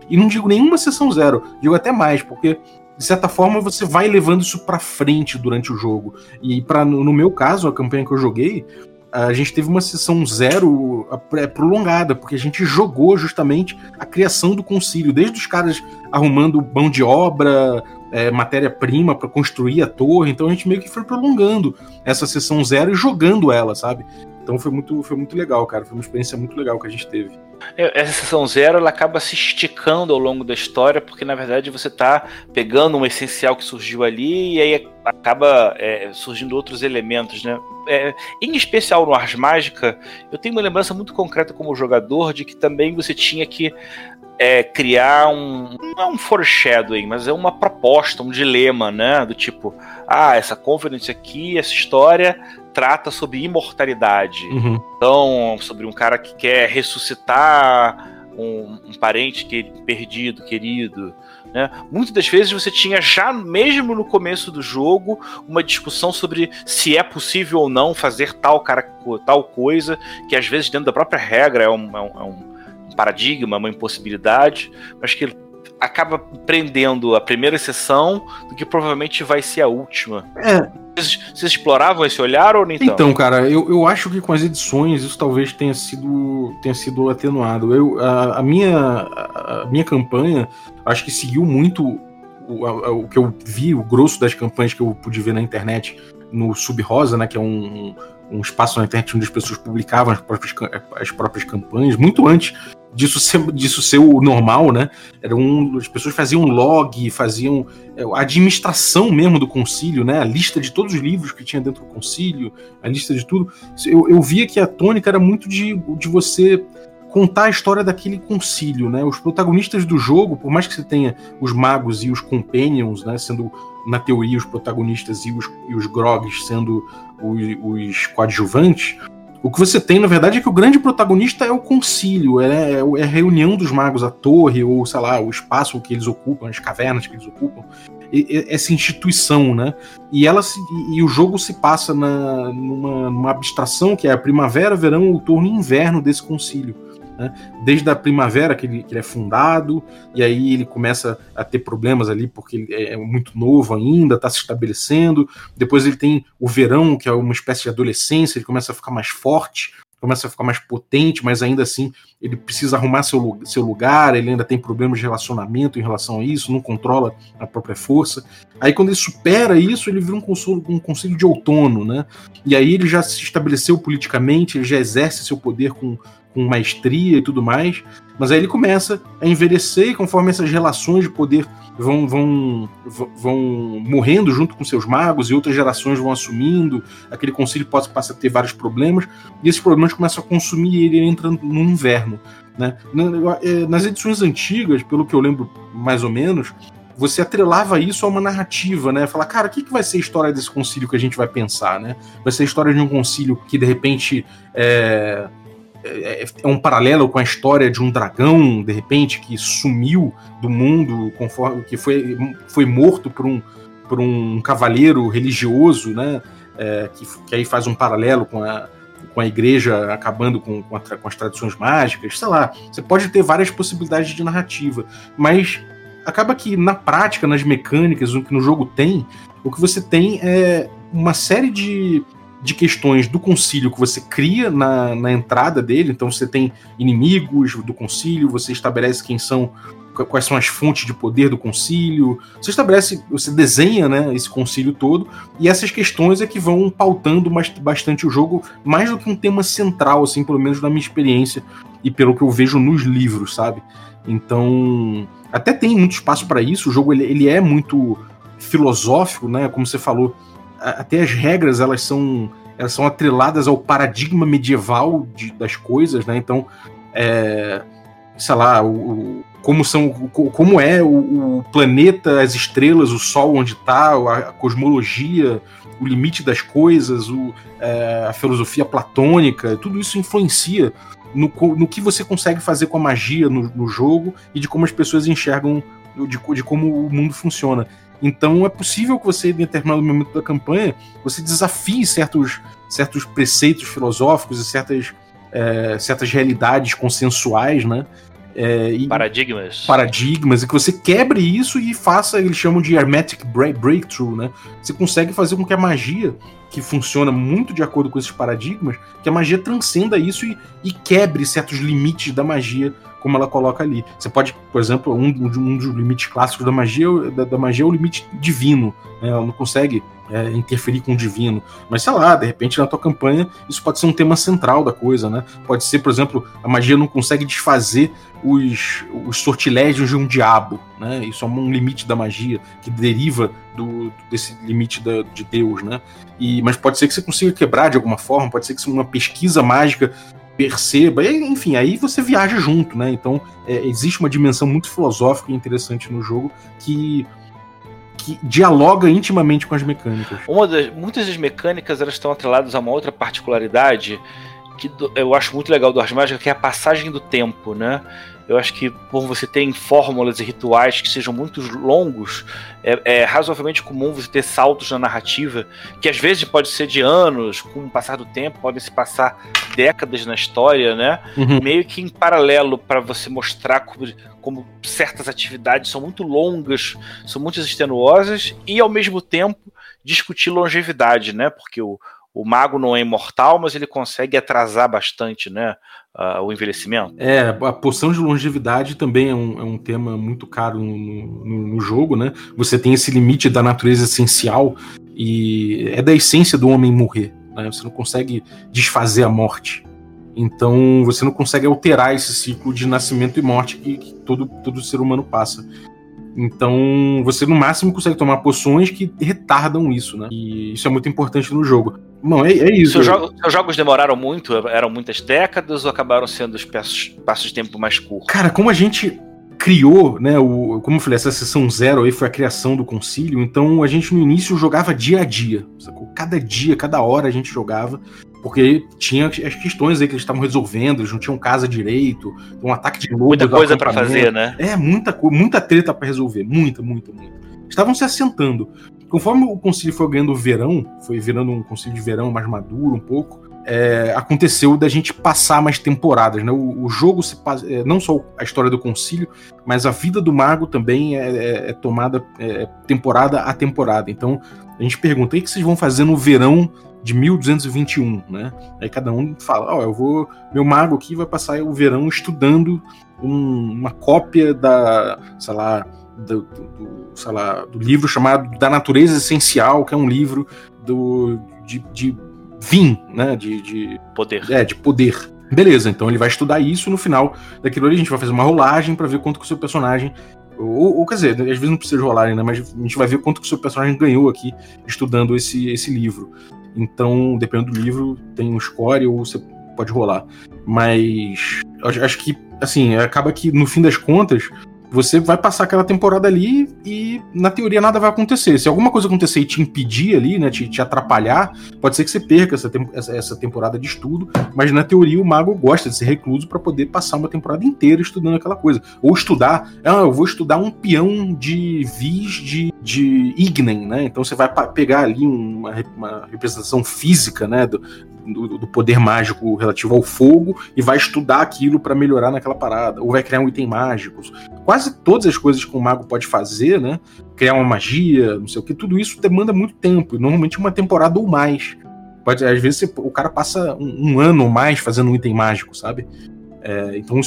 E não digo nenhuma sessão zero, digo até mais, porque de certa forma você vai levando isso para frente durante o jogo. E para no meu caso, a campanha que eu joguei, a gente teve uma sessão zero prolongada, porque a gente jogou justamente a criação do concílio, desde os caras arrumando mão de obra, é, matéria-prima para construir a torre, então a gente meio que foi prolongando essa sessão zero e jogando ela, sabe? Então foi muito, foi muito legal, cara. Foi uma experiência muito legal que a gente teve. É, essa sessão zero ela acaba se esticando ao longo da história, porque na verdade você está pegando um essencial que surgiu ali e aí acaba é, surgindo outros elementos, né? É, em especial no Ars Mágica, eu tenho uma lembrança muito concreta como jogador de que também você tinha que é, criar um. Não é um foreshadowing, mas é uma proposta, um dilema, né? Do tipo, ah, essa conference aqui, essa história trata sobre imortalidade. Uhum. Então, sobre um cara que quer ressuscitar um, um parente que, perdido, querido. Né? Muitas das vezes você tinha já, mesmo no começo do jogo, uma discussão sobre se é possível ou não fazer tal, cara, tal coisa, que às vezes dentro da própria regra é um, é um, é um paradigma, uma impossibilidade, mas que acaba prendendo a primeira sessão do que provavelmente vai ser a última. É. Vocês, vocês exploravam esse olhar ou nem então? Então, cara, eu, eu acho que com as edições isso talvez tenha sido, tenha sido atenuado. Eu, a, a minha, a, a minha campanha acho que seguiu muito o, a, o, que eu vi, o grosso das campanhas que eu pude ver na internet no Sub-Rosa, né, que é um, um espaço na internet onde as pessoas publicavam as próprias, as próprias campanhas, muito antes disso ser, disso ser o normal, né? Era um, as pessoas faziam log, faziam é, a administração mesmo do concílio, né? A lista de todos os livros que tinha dentro do concílio, a lista de tudo. Eu, eu via que a tônica era muito de, de você contar a história daquele concílio, né? Os protagonistas do jogo, por mais que você tenha os magos e os companions, né? Sendo na teoria os protagonistas e os, e os grogs sendo os, os coadjuvantes, o que você tem, na verdade, é que o grande protagonista é o concílio, é, é, a reunião dos magos, a torre, ou sei lá, o espaço que eles ocupam, as cavernas que eles ocupam, e, essa instituição, né? E ela se, e o jogo se passa na, numa, numa abstração que é a primavera, verão, outono e inverno desse concílio. Né? Desde a primavera que ele, que ele, é fundado, e aí ele começa a ter problemas ali porque ele é muito novo ainda, está se estabelecendo. Depois ele tem o verão, que é uma espécie de adolescência, ele começa a ficar mais forte, começa a ficar mais potente, mas ainda assim ele precisa arrumar seu, seu lugar, ele ainda tem problemas de relacionamento em relação a isso, não controla a própria força. Aí quando ele supera isso, ele vira um, consolo, um conselho de outono, né? E aí ele já se estabeleceu politicamente, ele já exerce seu poder com, com maestria e tudo mais, mas aí ele começa a envelhecer e conforme essas relações de poder vão, vão, vão morrendo junto com seus magos e outras gerações vão assumindo, aquele concílio pode, passa a ter vários problemas, e esses problemas começam a consumir ele entrando no inverno. Né? É, nas edições antigas, pelo que eu lembro mais ou menos, você atrelava isso a uma narrativa, né? Falar, cara, o que, que vai ser a história desse concílio que a gente vai pensar, né? Vai ser a história de um concílio que, de repente, é, é, é, um paralelo com a história de um dragão, de repente, que sumiu do mundo, conforme que foi, foi morto por um, por um cavaleiro religioso, né? É, que, que aí faz um paralelo com a, com a igreja acabando com, com, a, com, as tradições mágicas, sei lá. Você pode ter várias possibilidades de narrativa, mas acaba que na prática, nas mecânicas, o que no jogo tem, o que você tem é uma série de de questões do concílio que você cria na, na entrada dele. Então você tem inimigos do concílio, você estabelece quem são quais são as fontes de poder do concílio. Você estabelece, você desenha né, esse concílio todo, e essas questões é que vão pautando bastante o jogo, mais do que um tema central, assim, pelo menos na minha experiência e pelo que eu vejo nos livros, sabe? Então, até tem muito espaço para isso. O jogo ele, ele é muito filosófico, né? Como você falou, até as regras elas são elas são atreladas ao paradigma medieval de, das coisas, né? Então, é, sei lá, o, como são, como é o, o, planeta, as estrelas, o Sol onde está, a, cosmologia, o limite das coisas, o, é, a filosofia platônica, tudo isso influencia no, no, que você consegue fazer com a magia no, no jogo e de como as pessoas enxergam, de, de como o mundo funciona. Então é possível que você, em determinado momento da campanha, você desafie certos, certos preceitos filosóficos e certas, é, certas realidades consensuais, né? É, e paradigmas. Paradigmas, e que você quebre isso e faça, eles chamam de hermetic breakthrough, né? Você consegue fazer com que a magia, que funciona muito de acordo com esses paradigmas, que a magia transcenda isso e, e quebre certos limites da magia como ela coloca ali. Você pode, por exemplo, um, um dos limites clássicos da magia, da, da magia é o limite divino. Né? Ela não consegue é, interferir com o divino. Mas sei lá, de repente na tua campanha isso pode ser um tema central da coisa, né? Pode ser, por exemplo, a magia não consegue desfazer os, os sortilégios de um diabo, né? Isso é um limite da magia que deriva do, desse limite da, de Deus, né? E, mas pode ser que você consiga quebrar de alguma forma, pode ser que uma pesquisa mágica perceba, enfim, aí você viaja junto, né? Então é, existe uma dimensão muito filosófica e interessante no jogo que que dialoga intimamente com as mecânicas. Uma das, muitas das mecânicas elas estão atreladas a uma outra particularidade que eu acho muito legal do Arte Mágica, que é a passagem do tempo, né? Eu acho que por você ter fórmulas e rituais que sejam muito longos, é, é, razoavelmente comum você ter saltos na narrativa, que às vezes pode ser de anos, com o passar do tempo, podem se passar décadas na história, né? Uhum. Meio que em paralelo para você mostrar como, como certas atividades são muito longas, são muito extenuosas, e ao mesmo tempo discutir longevidade, né? Porque o, o mago não é imortal, mas ele consegue atrasar bastante, né? Uh, o envelhecimento. É, a poção de longevidade também é um, é um tema muito caro no, no, no, jogo, né? Você tem esse limite da natureza essencial e é da essência do homem morrer. Né? Você não consegue desfazer a morte. Então você não consegue alterar esse ciclo de nascimento e morte que, que todo, todo ser humano passa. Então, você no máximo consegue tomar poções que retardam isso, né? E isso é muito importante no jogo. Não, é, é isso. Seus, jo seus, jogos demoraram muito? Eram muitas décadas ou acabaram sendo os passos de tempo mais curtos? Cara, como a gente criou, né, o, como eu falei, essa sessão zero aí foi a criação do concílio, então a gente no início jogava dia a dia, sacou? Cada dia, cada hora a gente jogava, porque tinha as questões aí que eles estavam resolvendo, eles não tinham casa direito, um ataque de lobo. Muita coisa para fazer, né? É, muita, muita treta para resolver, muita, muita, muita. Estavam se assentando. Conforme o concílio foi ganhando verão, foi virando um concílio de verão mais maduro um pouco, é, aconteceu da gente passar mais temporadas. Né? O, o jogo se é, não só a história do concílio, mas a vida do mago também é, é, é tomada é, temporada a temporada. Então a gente pergunta: o que vocês vão fazer no verão de 1221, né? Aí cada um fala, ó, oh, eu vou, meu mago aqui vai passar o verão estudando um, uma cópia da, sei lá, do, do, sei lá, do livro chamado Da Natureza Essencial, que é um livro do, de, de Vim, né? De, de poder. É, de poder. Beleza, então ele vai estudar isso no final daquilo ali a gente vai fazer uma rolagem para ver quanto que o seu personagem ou, ou, quer dizer, às vezes não precisa rolar ainda, mas a gente vai ver quanto que o seu personagem ganhou aqui estudando esse, esse livro. Então, dependendo do livro, tem um score ou você pode rolar. Mas acho que, assim, acaba que no fim das contas, você vai passar aquela temporada ali e, na teoria, nada vai acontecer. Se alguma coisa acontecer e te impedir ali, né, te, te atrapalhar, pode ser que você perca essa, essa, essa, temporada de estudo, mas na teoria o mago gosta de ser recluso para poder passar uma temporada inteira estudando aquela coisa. Ou estudar, ah, eu vou estudar um peão de vis de, de Ignen, né? Então você vai pegar ali uma, uma representação física, né, do, do, do, poder mágico relativo ao fogo e vai estudar aquilo para melhorar naquela parada, ou vai criar um item mágico. Quase todas as coisas que um mago pode fazer, né? Criar uma magia, não sei o que, tudo isso demanda muito tempo, normalmente uma temporada ou mais. Pode, às vezes o cara passa um, um, ano ou mais fazendo um item mágico, sabe? É, então,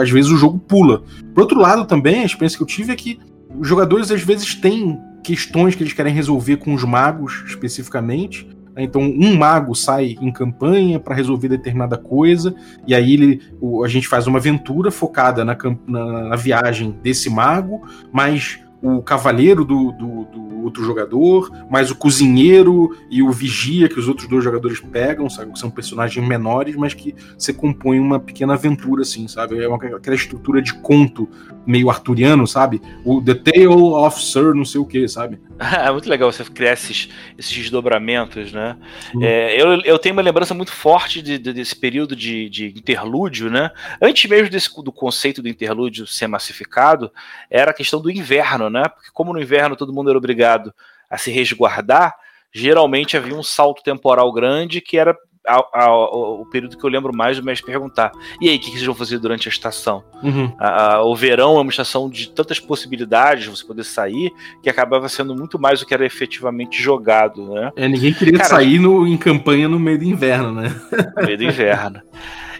às vezes, o jogo pula. Por outro lado, também, a experiência que eu tive é que os jogadores às vezes têm questões que eles querem resolver com os magos especificamente? Então, um mago sai em campanha para resolver determinada coisa, e aí ele, a gente faz uma aventura focada na, na, na, viagem desse mago, mas o cavaleiro do, do, do, outro jogador, mais o cozinheiro e o vigia que os outros dois jogadores pegam, sabe? Que são personagens menores, mas que você compõe uma pequena aventura, assim, sabe? É uma, aquela estrutura de conto meio arturiano, sabe? O The Tale of Sir não sei o que, sabe? É muito legal você criar esses, esses desdobramentos, né? É, eu, eu tenho uma lembrança muito forte de, de, desse período de, de, interlúdio, né? Antes mesmo desse, do conceito do interlúdio ser massificado, era a questão do inverno, né? Porque como no inverno todo mundo era obrigado a se resguardar, geralmente havia um salto temporal grande que era a, a, o período que eu lembro mais do mestre perguntar: e aí, o que, vocês vão fazer durante a estação? Uhum. A, o verão é uma estação de tantas possibilidades de você poder sair que acabava sendo muito mais do que era efetivamente jogado, né? É, ninguém queria Cara, sair no, em campanha no meio do inverno, né? No meio do inverno.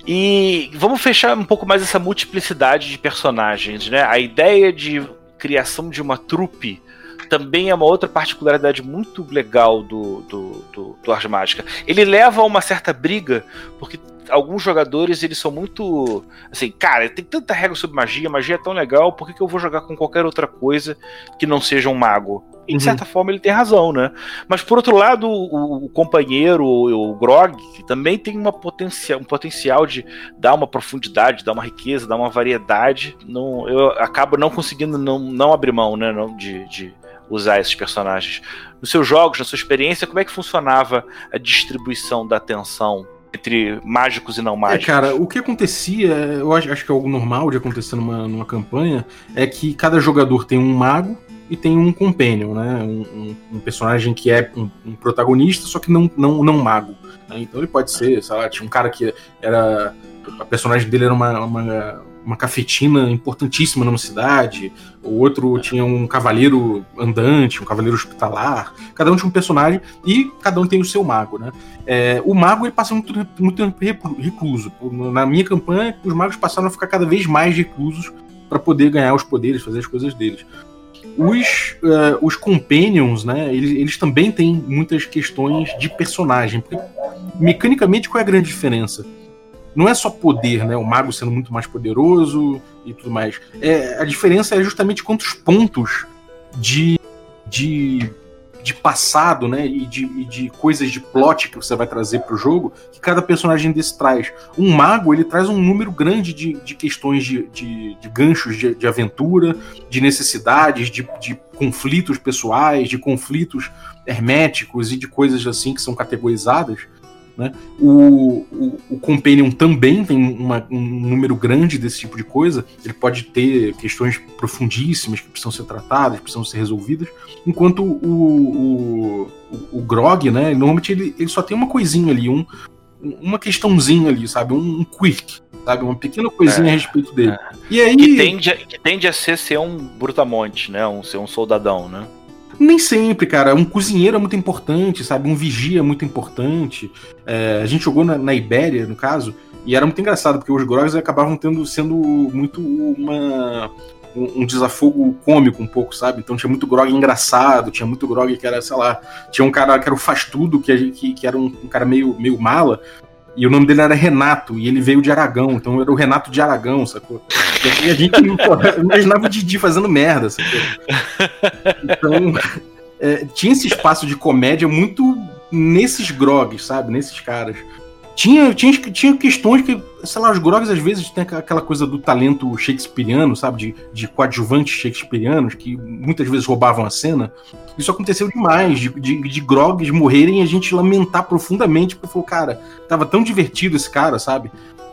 E vamos fechar um pouco mais essa multiplicidade de personagens, né? A ideia de criação de uma trupe também é uma outra particularidade muito legal do, do, do, do Ars Mágica. Ele leva a uma certa briga, porque alguns jogadores eles são muito assim, cara, tem tanta regra sobre magia, magia é tão legal, por que, que eu vou jogar com qualquer outra coisa que não seja um mago? E, de uhum. certa forma ele tem razão, né? Mas por outro lado, o, o companheiro, o, o Grog, também tem uma potencial, um potencial de dar uma profundidade, dar uma riqueza, dar uma variedade. Não, eu acabo não conseguindo não, não abrir mão, né? Não, de, de usar esses personagens. Nos seus jogos, na sua experiência, como é que funcionava a distribuição da atenção entre mágicos e não é, mágicos? É, cara, o que acontecia, eu acho, acho que é algo normal de acontecer numa, numa campanha, é que cada jogador tem um mago e tem um companion, né? Um, um, um personagem que é um, um, protagonista, só que não, não, não mago. Né? Então ele pode ser, sei lá, tinha um cara que era. A personagem dele era uma, uma uma cafetina importantíssima numa cidade, o outro tinha um cavaleiro andante, um cavaleiro hospitalar, cada um tinha um personagem e cada um tem o seu mago, né? É, o mago ele passa muito, muito tempo recluso. Na minha campanha, os magos passaram a ficar cada vez mais reclusos para poder ganhar os poderes, fazer as coisas deles. Os, uh, os companions, né, eles, eles também têm muitas questões de personagem. Porque, mecanicamente, qual é a grande diferença? Não é só poder, né? O mago sendo muito mais poderoso e tudo mais. É, a diferença é justamente quantos pontos de, de, de passado, né? E de, e de coisas de plot que você vai trazer para o jogo que cada personagem desse traz. Um mago, ele traz um número grande de, de questões de, de, de ganchos de, de aventura, de necessidades, de, de conflitos pessoais, de conflitos herméticos e de coisas assim que são categorizadas né? O, o, o, Companion também tem uma, um número grande desse tipo de coisa. Ele pode ter questões profundíssimas que precisam ser tratadas, precisam ser resolvidas. Enquanto o, o, o Grog, né, normalmente ele, ele só tem uma coisinha ali, um, uma questãozinha ali, sabe? Um, um quick, sabe? Uma pequena coisinha é, a respeito dele. É. E aí... Que tende, a, que tende a ser, ser um brutamonte, né? Um, ser um soldadão, né? Nem sempre, cara. Um cozinheiro é muito importante, sabe? Um vigia é muito importante. É, a gente jogou na, na, Ibéria, no caso, e era muito engraçado, porque os Grogs acabavam tendo sendo muito uma, um, desafogo cômico um pouco, sabe? Então tinha muito grog engraçado, tinha muito grog que era, sei lá, tinha um cara que era o faz tudo, que, que, que era um, um, cara meio, meio mala, e o nome dele era Renato, e ele veio de Aragão, então era o Renato de Aragão, sacou? E a gente imaginava o Didi fazendo merda, sacou? Então, é, tinha esse espaço de comédia muito nesses grogs, sabe? Nesses caras. Tinha, tinha, tinha questões que, sei lá, os grogs às vezes tem aquela coisa do talento shakespeariano, sabe? De, de coadjuvantes shakespearianos que muitas vezes roubavam a cena. Isso aconteceu demais, de, de, de grogs morrerem e a gente lamentar profundamente, porque falou, cara, tava tão divertido esse cara, sabe?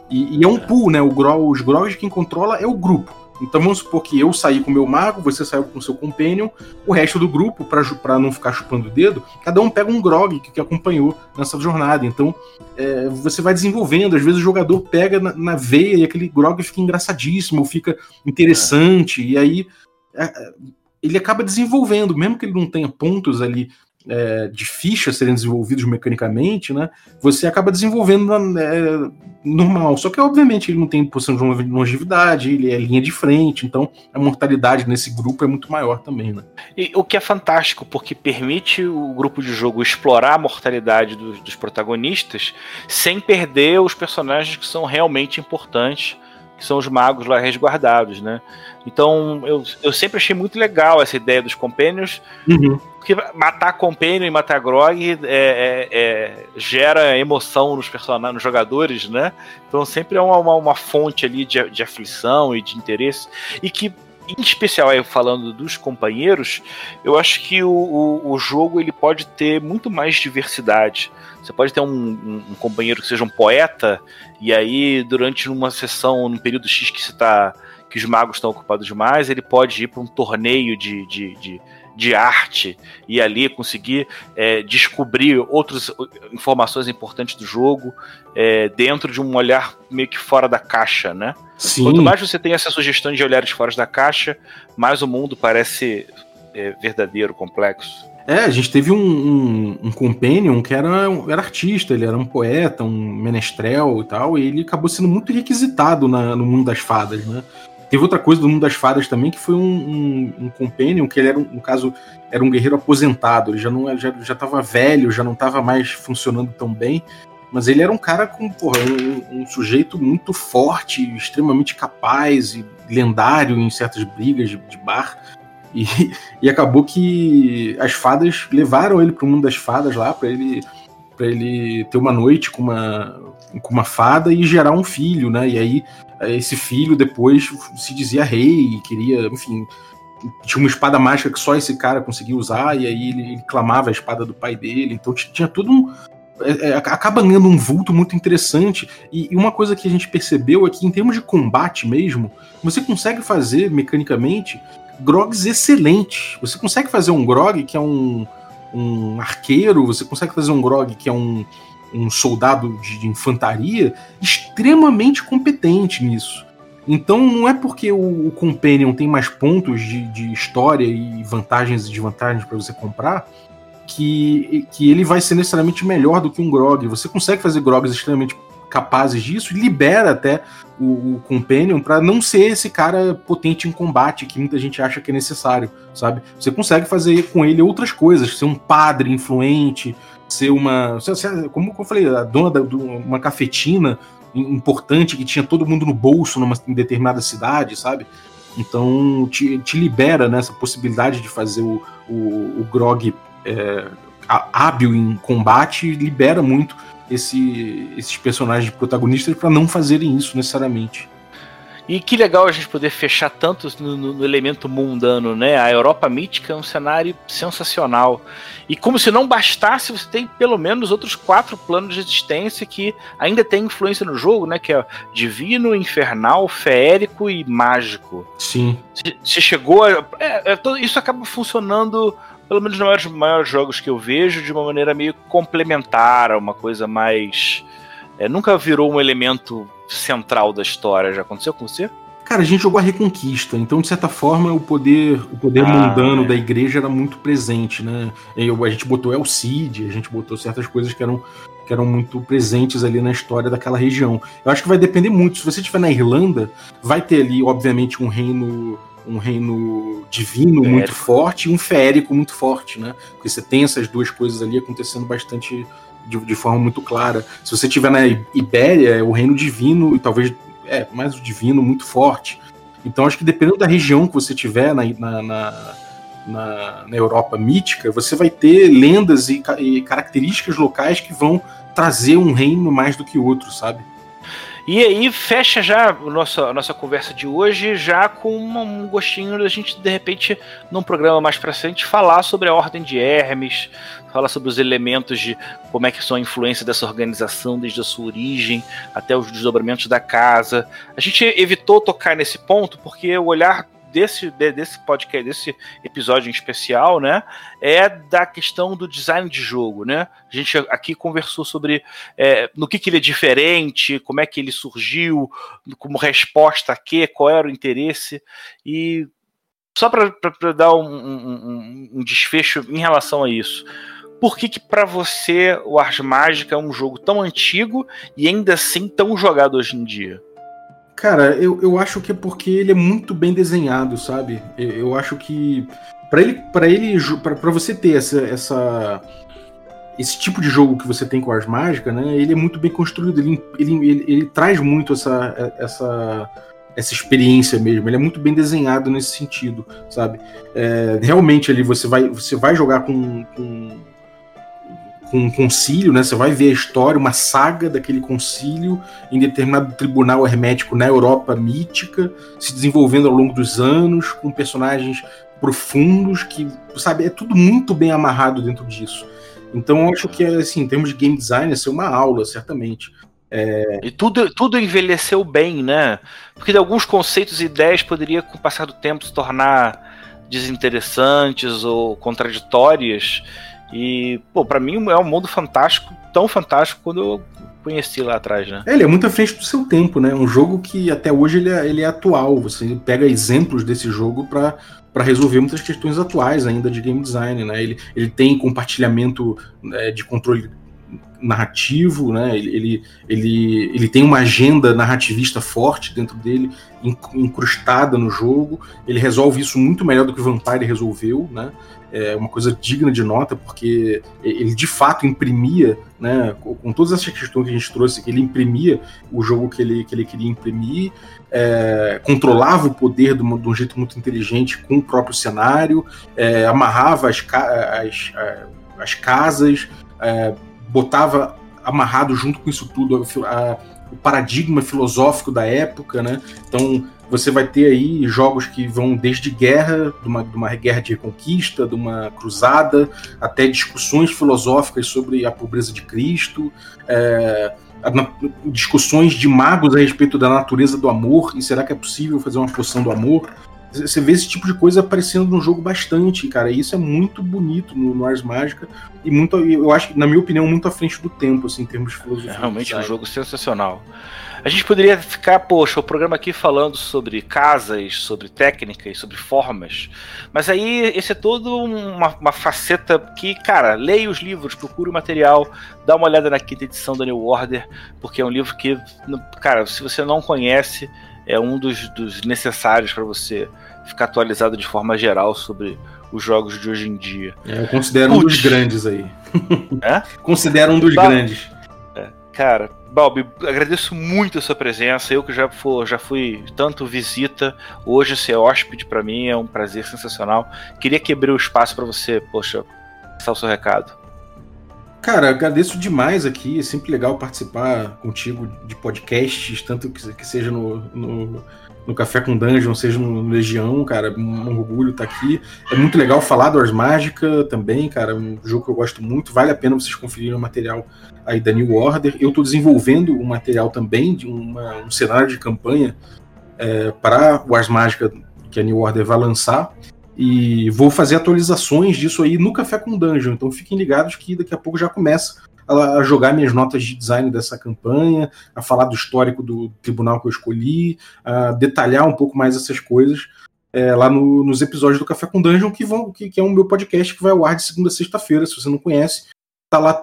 E, e é um pool, né? O os grogs quem controla é o grupo. Então vamos supor que eu saí com meu mago, você saiu com seu companion, o resto do grupo, para não ficar chupando o dedo, cada um pega um grog que, que acompanhou nessa jornada. Então é, você vai desenvolvendo, às vezes o jogador pega na, na, veia e aquele grog fica engraçadíssimo, fica interessante, e aí é, ele acaba desenvolvendo, mesmo que ele não tenha pontos ali é, de fichas serem desenvolvidos mecanicamente, né? Você acaba desenvolvendo é, normal. Só que, obviamente, ele não tem posição de longevidade, ele é linha de frente, então a mortalidade nesse grupo é muito maior também, né? E o que é fantástico, porque permite o grupo de jogo explorar a mortalidade dos, dos protagonistas sem perder os personagens que são realmente importantes que são os magos lá resguardados, né? Então eu, eu sempre achei muito legal essa ideia dos companions, uhum. porque matar companion e matar Grog é, é, é, gera emoção nos personagens, nos jogadores, né? Então sempre é uma, uma, uma fonte ali de, de aflição e de interesse, e que em especial aí falando dos companheiros, eu acho que o, o, o, jogo ele pode ter muito mais diversidade. Você pode ter um, um, um, companheiro que seja um poeta, e aí durante uma sessão, num período X que você tá. que os magos estão ocupados demais, ele pode ir para um torneio de, de, de de arte e ali conseguir é, descobrir outras informações importantes do jogo é, dentro de um olhar meio que fora da caixa, né? Sim. Quanto mais você tem essa sugestão de olhares fora da caixa, mais o mundo parece é, verdadeiro, complexo. É, a gente teve um, um, um companion que era, era artista, ele era um poeta, um menestrel e tal, e ele acabou sendo muito requisitado na, no mundo das fadas, né? Teve outra coisa do mundo das fadas também, que foi um, um, um companion, que ele era, no caso, era um guerreiro aposentado, ele já não já, já tava velho, já não estava mais funcionando tão bem, mas ele era um cara com, porra, um, um, sujeito muito forte, extremamente capaz e lendário em certas brigas de, de bar. E, e acabou que as fadas levaram ele para o mundo das fadas lá, para ele para ele ter uma noite com uma, com uma fada e gerar um filho, né? E aí esse filho depois se dizia rei e queria, enfim, tinha uma espada mágica que só esse cara conseguia usar, e aí ele, ele clamava a espada do pai dele, então tinha tudo um. É, é, acaba ganhando um vulto muito interessante. E, e, uma coisa que a gente percebeu é que, em termos de combate mesmo, você consegue fazer mecanicamente grogs excelentes. Você consegue fazer um grog que é um, um arqueiro, você consegue fazer um grog que é um, um soldado de, de infantaria extremamente competente nisso. Então não é porque o, o Companion tem mais pontos de, de história e vantagens e desvantagens para você comprar que, que ele vai ser necessariamente melhor do que um Grog. Você consegue fazer Grogs extremamente capazes disso e libera até o, o Companion para não ser esse cara potente em combate que muita gente acha que é necessário, sabe? Você consegue fazer com ele outras coisas, ser um padre influente, ser uma. Como eu falei, a dona de uma cafetina importante que tinha todo mundo no bolso numa em determinada cidade, sabe? Então te, te libera nessa né, possibilidade de fazer o, o, o Grog é, hábil em combate, libera muito esse, esses personagens protagonistas para não fazerem isso necessariamente. E que legal a gente poder fechar tanto no, no, elemento mundano, né? A Europa mítica é um cenário sensacional. E como se não bastasse, você tem pelo menos outros quatro planos de existência que ainda tem influência no jogo, né? Que é divino, infernal, feérico e mágico. Sim. Se, se chegou a. É, é, isso acaba funcionando pelo menos nos maiores, maiores, jogos que eu vejo, de uma maneira meio complementar, uma coisa mais. É, nunca virou um elemento central da história. Já aconteceu com você? Cara, a gente jogou a Reconquista, então de certa forma o poder, o poder ah, mundano é. da igreja era muito presente, né? A gente botou El Cid, a gente botou certas coisas que eram, que eram muito presentes ali na história daquela região. Eu acho que vai depender muito. Se você estiver na Irlanda, vai ter ali, obviamente, um reino um reino divino muito forte e um férico muito forte, né? Porque você tem essas duas coisas ali acontecendo bastante de, de forma muito clara. Se você estiver na Ibéria, é o reino divino, e talvez é mais o divino muito forte. Então acho que dependendo da região que você tiver na, na, na, na, na Europa mítica, você vai ter lendas e, e características locais que vão trazer um reino mais do que outro, sabe? E aí fecha já a nossa, a nossa conversa de hoje, já com um gostinho da gente, de repente, num programa mais pra frente, falar sobre a Ordem de Hermes, falar sobre os elementos de como é que são a influência dessa organização desde a sua origem até os desdobramentos da casa. A gente evitou tocar nesse ponto porque o olhar desse, desse podcast, desse episódio em especial, né, é da questão do design de jogo, né? A gente aqui conversou sobre é, no que, que ele é diferente, como é que ele surgiu, como resposta a quê, qual era o interesse e só para dar um, um, um, desfecho em relação a isso. Por que, que para você o Ars Mágica é um jogo tão antigo e ainda assim tão jogado hoje em dia? Cara, eu, eu acho que é porque ele é muito bem desenhado, sabe? Eu, eu acho que para ele, para ele, para você ter essa, essa esse tipo de jogo que você tem com Ars Mágica, né? Ele é muito bem construído. Ele, ele, ele, ele traz muito essa, essa essa experiência mesmo. Ele é muito bem desenhado nesse sentido, sabe? É, realmente ali você vai, você vai jogar com, com, com um concílio, né? Você vai ver a história, uma saga daquele concílio em determinado tribunal hermético na Europa mítica, se desenvolvendo ao longo dos anos, com personagens profundos que, sabe, é tudo muito bem amarrado dentro disso. Então, eu acho que, assim, em termos de game design, é uma aula, certamente. É... E tudo, tudo envelheceu bem, né? Porque alguns conceitos e ideias poderiam, com o passar do tempo, se tornar desinteressantes ou contraditórias. E, pô, pra mim é um mundo fantástico, tão fantástico quando eu conheci lá atrás, né? É, ele é muito à frente do seu tempo, né? Um jogo que até hoje ele é, ele é atual. Você pega exemplos desse jogo para para resolver muitas questões atuais ainda de game design, né? Ele, ele tem compartilhamento é, de controle narrativo, né? Ele, ele, ele, ele tem uma agenda narrativista forte dentro dele, incrustada no jogo. Ele resolve isso muito melhor do que o Vampire resolveu, né? É uma coisa digna de nota, porque ele de fato imprimia, né? Com todas essas questões que a gente trouxe, ele imprimia o jogo que ele, que ele queria imprimir, é, controlava o poder de, de, um jeito muito inteligente com o próprio cenário, é, amarrava as, as, as casas, é, botava amarrado junto com isso tudo a, a, o paradigma filosófico da época, né? Então você vai ter aí jogos que vão desde guerra, de uma, de uma guerra de reconquista, de uma cruzada, até discussões filosóficas sobre a pobreza de Cristo, é, discussões de magos a respeito da natureza do amor, e será que é possível fazer uma poção do amor? Você vê esse tipo de coisa aparecendo no jogo bastante, cara. E isso é muito bonito no, no Ars Mágica. E muito, eu acho, na minha opinião, muito à frente do tempo, assim, em termos de filosofia. É realmente um jogo sensacional. A gente poderia ficar, poxa, o programa aqui falando sobre casas, sobre técnicas, sobre formas. Mas aí esse é todo uma, uma faceta que, cara, leia os livros, procure o material, dá uma olhada na quinta edição da New Order, porque é um livro que, cara, se você não conhece, é um dos, dos necessários para você ficar atualizado de forma geral sobre os jogos de hoje em dia. É, eu considero Puts. um dos grandes aí. É? considero um dos ba grandes. É, cara, Balbi, agradeço muito a sua presença. Eu que já, já fui tanto visita, hoje ser hóspede para mim é um prazer sensacional. Queria quebrar o espaço para você, poxa, passar o seu recado. Cara, agradeço demais aqui. É sempre legal participar contigo de podcasts, tanto que, que seja no, no, no, Café com Dungeon, seja no Legião, cara. Um orgulho estar tá aqui. É muito legal falar do Ars Mágica também, cara. Um jogo que eu gosto muito. Vale a pena vocês conferirem o material aí da New Order. Eu estou desenvolvendo um material também de uma, um cenário de campanha é, para o Ars Mágica que a New Order vai lançar. E vou fazer atualizações disso aí no Café com Dungeon. Então fiquem ligados que daqui a pouco já começa a jogar minhas notas de design dessa campanha, a falar do histórico do tribunal que eu escolhi, a detalhar um pouco mais essas coisas é, lá no, nos episódios do Café com Dungeon, que, vão, que, que é o meu podcast que vai ao ar de segunda a sexta-feira. Se você não conhece, tá lá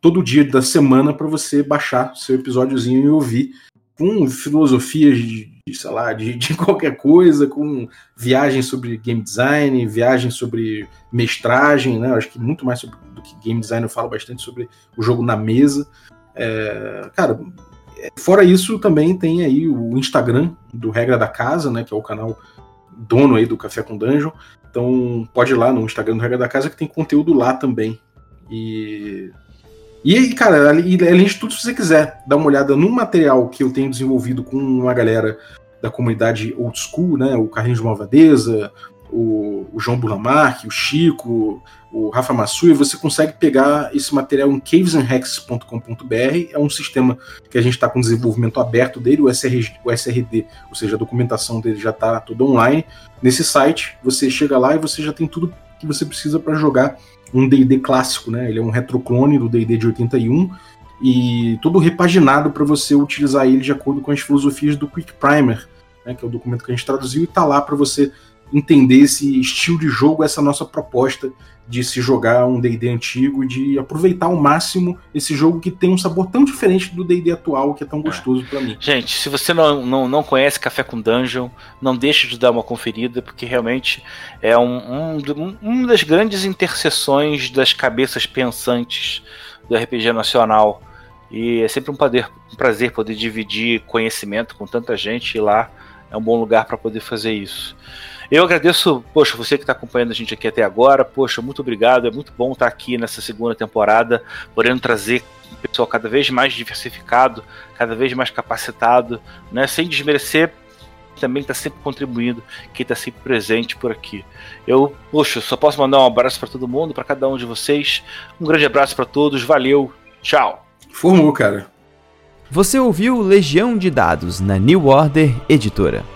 todo dia da semana para você baixar seu episódiozinho e ouvir com filosofias de, de sei lá, de, de, qualquer coisa, com viagens sobre game design, viagens sobre mestragem, né? Acho que muito mais sobre, que game design eu falo bastante sobre o jogo na mesa. É, cara, fora isso também tem aí o Instagram do Regra da Casa, né? Que é o canal dono aí do Café com Dungeon. Então pode ir lá no Instagram do Regra da Casa que tem conteúdo lá também. E e, cara, além de tudo, se você quiser dar uma olhada no material que eu tenho desenvolvido com uma galera da comunidade old school, né? O Carlinhos Malvadeza, o, o João Bulamarque, o Chico, o Rafa Massui, você consegue pegar esse material em cavesandhexes.com.br. É um sistema que a gente está com desenvolvimento aberto dele, o, SR, o SRD, ou seja, a documentação dele já está toda online. Nesse site, você chega lá e você já tem tudo que você precisa para jogar um D&D clássico, né? Ele é um retroclone do D&D de 81 e todo repaginado para você utilizar ele de acordo com as filosofias do Quick Primer, né, que é o documento que a gente traduziu e tá lá para você entender esse estilo de jogo, essa nossa proposta de se jogar um D&D antigo de aproveitar ao máximo esse jogo que tem um sabor tão diferente do D&D atual, que é tão gostoso é. para mim. Gente, se você não, não, não conhece Café com Dungeon, não deixe de dar uma conferida, porque realmente é um, um, uma das grandes interseções das cabeças pensantes do RPG nacional. E é sempre um prazer, um prazer poder dividir conhecimento com tanta gente e lá é um bom lugar para poder fazer isso. Eu agradeço, poxa, você que está acompanhando a gente aqui até agora, poxa, muito obrigado. É muito bom estar aqui nessa segunda temporada, podendo trazer um pessoal cada vez mais diversificado, cada vez mais capacitado, né? Sem desmerecer também está sempre contribuindo, quem está sempre presente por aqui. Eu, poxa, só posso mandar um abraço para todo mundo, para cada um de vocês. Um grande abraço para todos, valeu, tchau. Formou, cara. Você ouviu Legião de Dados na New Order Editora.